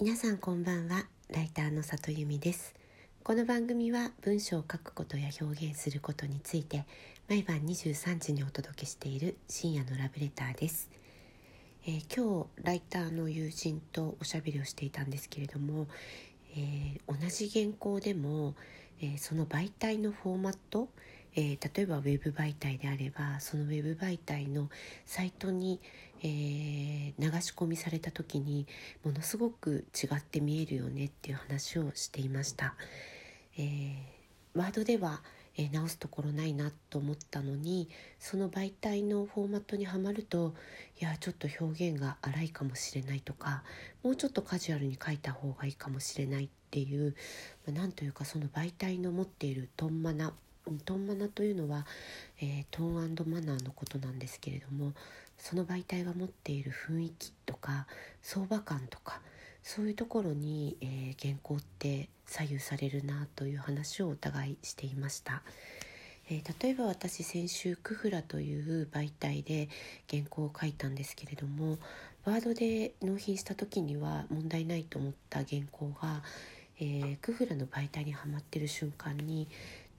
皆さんこんばんは。ライターの里由美です。この番組は文章を書くことや表現することについて毎晩23時にお届けしている深夜のラブレターです、えー、今日ライターの友人とおしゃべりをしていたんですけれども、えー、同じ原稿でも、えー、その媒体のフォーマットえー、例えばウェブ媒体であればそのウェブ媒体のサイトに、えー、流し込みされた時にものすごく違って見えるよねっていう話をしていました。えー、ワードでは、え直すところないなと思ったのにその媒体のフォーマットにはまるといやちょっと表現が荒いかもしれないとかもうちょっとカジュアルに書いた方がいいかもしれないっていう、まあ、なんというかその媒体の持っているトンマナトンマナというのは、えー、トーンマナーのことなんですけれどもその媒体が持っている雰囲気とか相場感とかそういうところに、えー、原稿って左右されるなという話をお互いしていました。えー、例えば私先週クフラという媒体で原稿を書いたんですけれどもワードで納品した時には問題ないと思った原稿が、えー、クフラの媒体にはまってる瞬間に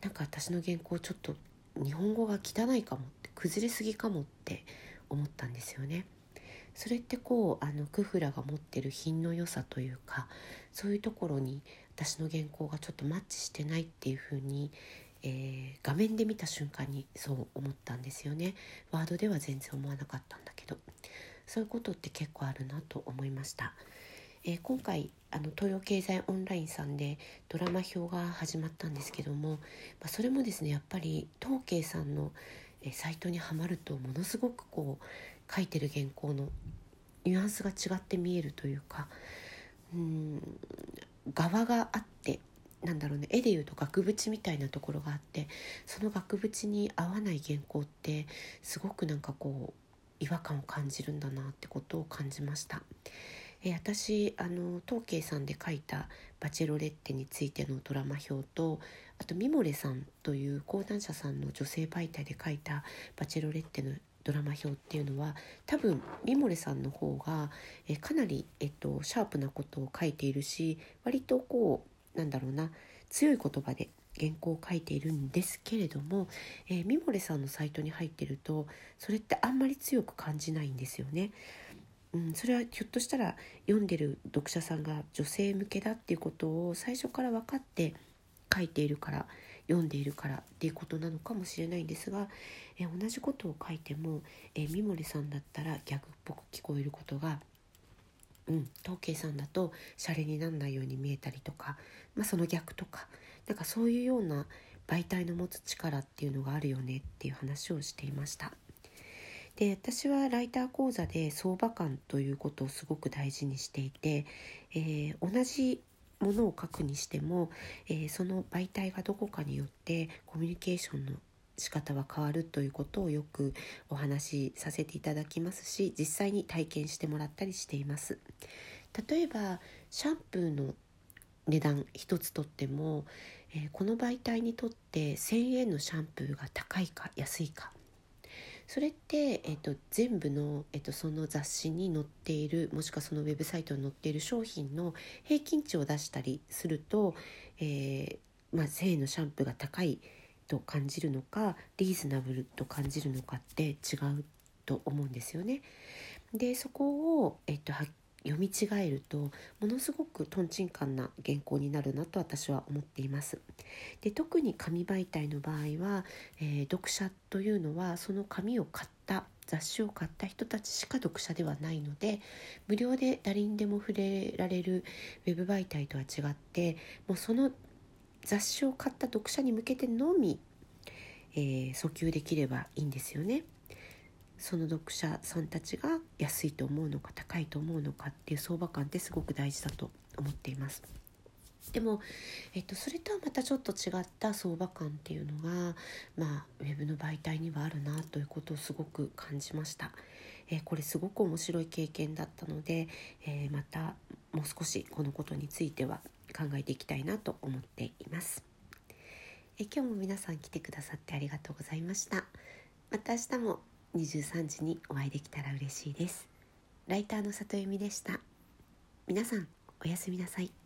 なんか私の原稿ちょっと日本語が汚いかもって崩れすぎかもって思ったんですよね。それってこうあのクフラが持ってる品の良さというかそういうところに私の原稿がちょっとマッチしてないっていうふうに、えー、画面で見た瞬間にそう思ったんですよね。ワードでは全然思わなかったんだけどそういうことって結構あるなと思いました。えー、今回あの東洋経済オンラインさんでドラマ表が始まったんですけども、まあ、それもですねやっぱり東慶さんの、えー、サイトにはまるとものすごくこう書いてる原稿のニュアンスが違って見えるというかうん側があってなんだろうね絵でいうと額縁みたいなところがあってその額縁に合わない原稿ってすごくなんかこう違和感を感じるんだなってことを感じました。え私あの東慶さんで書いた「バチェロレッテ」についてのドラマ表とあとミモレさんという講談社さんの女性媒体で書いた「バチェロレッテ」のドラマ表っていうのは多分ミモレさんの方がえかなり、えっと、シャープなことを書いているし割とこうなんだろうな強い言葉で原稿を書いているんですけれども、えー、ミモレさんのサイトに入ってるとそれってあんまり強く感じないんですよね。うん、それはひょっとしたら読んでる読者さんが女性向けだっていうことを最初から分かって書いているから読んでいるからっていうことなのかもしれないんですが、え同じことを書いても、え三森さんだったら逆っぽく聞こえることが、うん、東慶さんだとシャレになんないように見えたりとか、まあ、その逆とかなんかそういうような媒体の持つ力っていうのがあるよねっていう話をしていました。で私はライター講座で相場感ということをすごく大事にしていて、えー、同じものを書くにしても、えー、その媒体がどこかによってコミュニケーションの仕方は変わるということをよくお話しさせていただきますし実際に体験してもらったりしています。例えばシャンプーの値段一つとっても、えー、この媒体にとって1,000円のシャンプーが高いか安いか。それって、えーと、全部の、えーと、その雑誌に載っているもしくはそのウェブサイトに載っている商品の平均値を出したりすると、えーまあ、性のシャンプーが高いと感じるのかリーズナブルと感じるのかって違うと思うんですよね。でそこを、えっと、はっ読み違えるとものすごくとんちんかんな原稿になるなと私は思っています。で特に紙媒体の場合は、えー、読者というのはその紙を買った雑誌を買った人たちしか読者ではないので無料で誰にでも触れられるウェブ媒体とは違ってもうその雑誌を買った読者に向けてのみ、えー、訴求できればいいんですよね。その読者さんたちが安いと思うのか高いと思うのかっていう相場感ってすごく大事だと思っています。でも、えっと、それとはまたちょっと違った相場感っていうのが、まあ、ウェブの媒体にはあるなということをすごく感じました。えー、これすごく面白い経験だったので、えー、またもう少しこのことについては考えていきたいなと思っています。え今日も皆さん来てくださってありがとうございました。また明日も23時にお会いできたら嬉しいです。ライターの里由美でした。皆さんおやすみなさい。